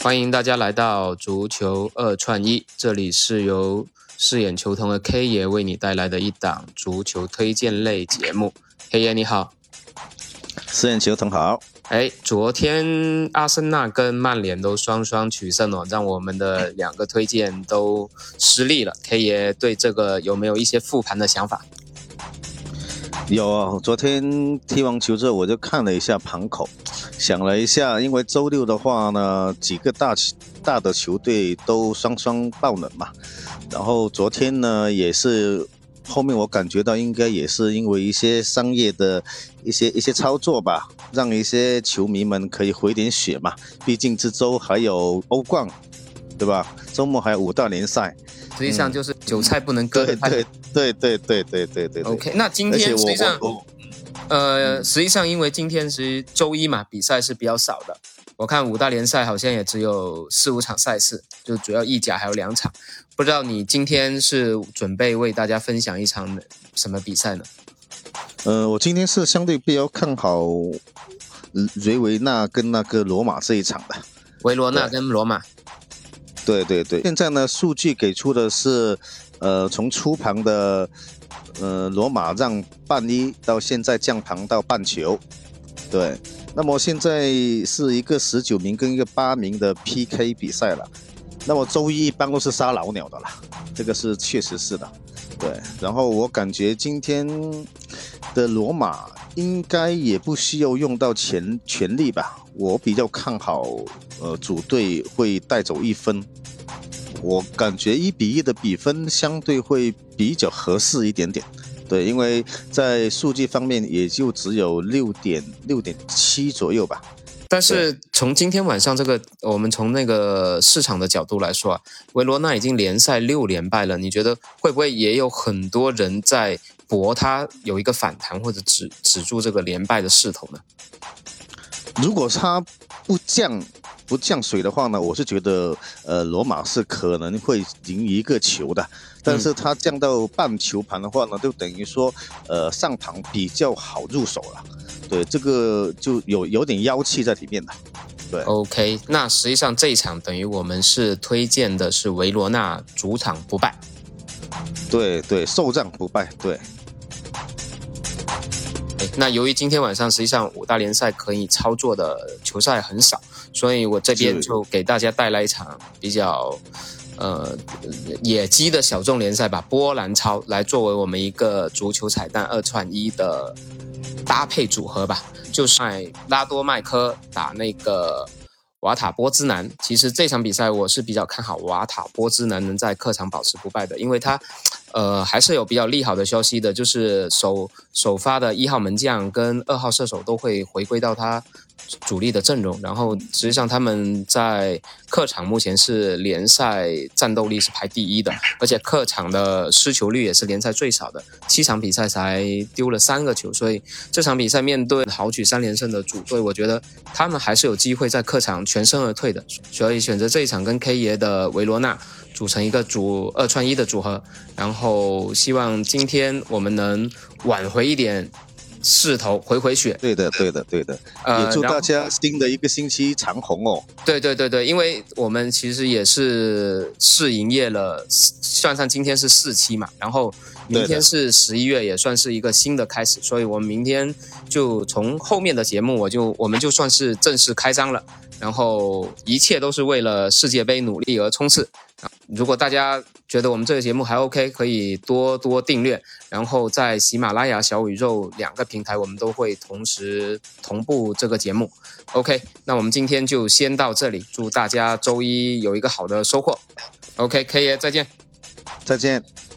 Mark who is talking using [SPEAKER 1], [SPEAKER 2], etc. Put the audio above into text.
[SPEAKER 1] 欢迎大家来到足球二串一，这里是由饰演球童的 K 爷为你带来的一档足球推荐类节目。K 爷你好，
[SPEAKER 2] 饰演球童好。
[SPEAKER 1] 哎，昨天阿森纳跟曼联都双双取胜了，让我们的两个推荐都失利了。K 爷对这个有没有一些复盘的想法？
[SPEAKER 2] 有啊，昨天踢完球之后，我就看了一下盘口，想了一下，因为周六的话呢，几个大大的球队都双双爆冷嘛。然后昨天呢，也是后面我感觉到应该也是因为一些商业的一些一些操作吧，让一些球迷们可以回点血嘛。毕竟这周还有欧冠，对吧？周末还有五大联赛。
[SPEAKER 1] 实际上就是韭菜不能割
[SPEAKER 2] 的太。对对对对对对对。
[SPEAKER 1] OK，那今天实际上，呃，实际上因为今天是周一嘛，比赛是比较少的。我看五大联赛好像也只有四五场赛事，就主要意甲还有两场。不知道你今天是准备为大家分享一场什么比赛呢？
[SPEAKER 2] 呃，我今天是相对比较看好维维纳跟那个罗马这一场的。
[SPEAKER 1] 维罗纳跟罗马。
[SPEAKER 2] 对对对，现在呢，数据给出的是，呃，从初盘的，呃，罗马让半一到现在降盘到半球，对，那么现在是一个十九名跟一个八名的 PK 比赛了，那么周一一般都是杀老鸟的了，这个是确实是的，对，然后我感觉今天的罗马应该也不需要用到全全力吧，我比较看好，呃，主队会带走一分。我感觉一比一的比分相对会比较合适一点点，对，因为在数据方面也就只有六点六点七左右吧。
[SPEAKER 1] 但是从今天晚上这个，我们从那个市场的角度来说啊，维罗纳已经联赛六连败了，你觉得会不会也有很多人在博他有一个反弹或者止止住这个连败的势头呢？
[SPEAKER 2] 如果他不降。不降水的话呢，我是觉得，呃，罗马是可能会赢一个球的，但是它降到半球盘的话呢，就等于说，呃，上盘比较好入手了，对，这个就有有点妖气在里面的，对。
[SPEAKER 1] OK，那实际上这一场等于我们是推荐的是维罗纳主场不败，
[SPEAKER 2] 对对，受战不败，对。
[SPEAKER 1] 那由于今天晚上实际上五大联赛可以操作的球赛很少。所以我这边就给大家带来一场比较，呃，野鸡的小众联赛吧，波兰超来作为我们一个足球彩蛋二串一的搭配组合吧，就是拉多麦科打那个瓦塔波兹南。其实这场比赛我是比较看好瓦塔波兹南能在客场保持不败的，因为他，呃，还是有比较利好的消息的，就是首首发的一号门将跟二号射手都会回归到他。主力的阵容，然后实际上他们在客场目前是联赛战斗力是排第一的，而且客场的失球率也是联赛最少的，七场比赛才丢了三个球，所以这场比赛面对豪取三连胜的主队，我觉得他们还是有机会在客场全身而退的，所以选择这一场跟 K 爷的维罗纳组成一个主二串一的组合，然后希望今天我们能挽回一点。势头回回血，
[SPEAKER 2] 对的，对的，对的。呃，也祝大家新的一个星期长虹哦。
[SPEAKER 1] 对对对对，因为我们其实也是试营业了，算上今天是四期嘛，然后明天是十一月，也算是一个新的开始，所以我们明天就从后面的节目，我就我们就算是正式开张了，然后一切都是为了世界杯努力而冲刺。如果大家觉得我们这个节目还 OK，可以多多订阅，然后在喜马拉雅、小宇宙两个平台，我们都会同时同步这个节目。OK，那我们今天就先到这里，祝大家周一有一个好的收获。OK，K 爷再见，
[SPEAKER 2] 再见。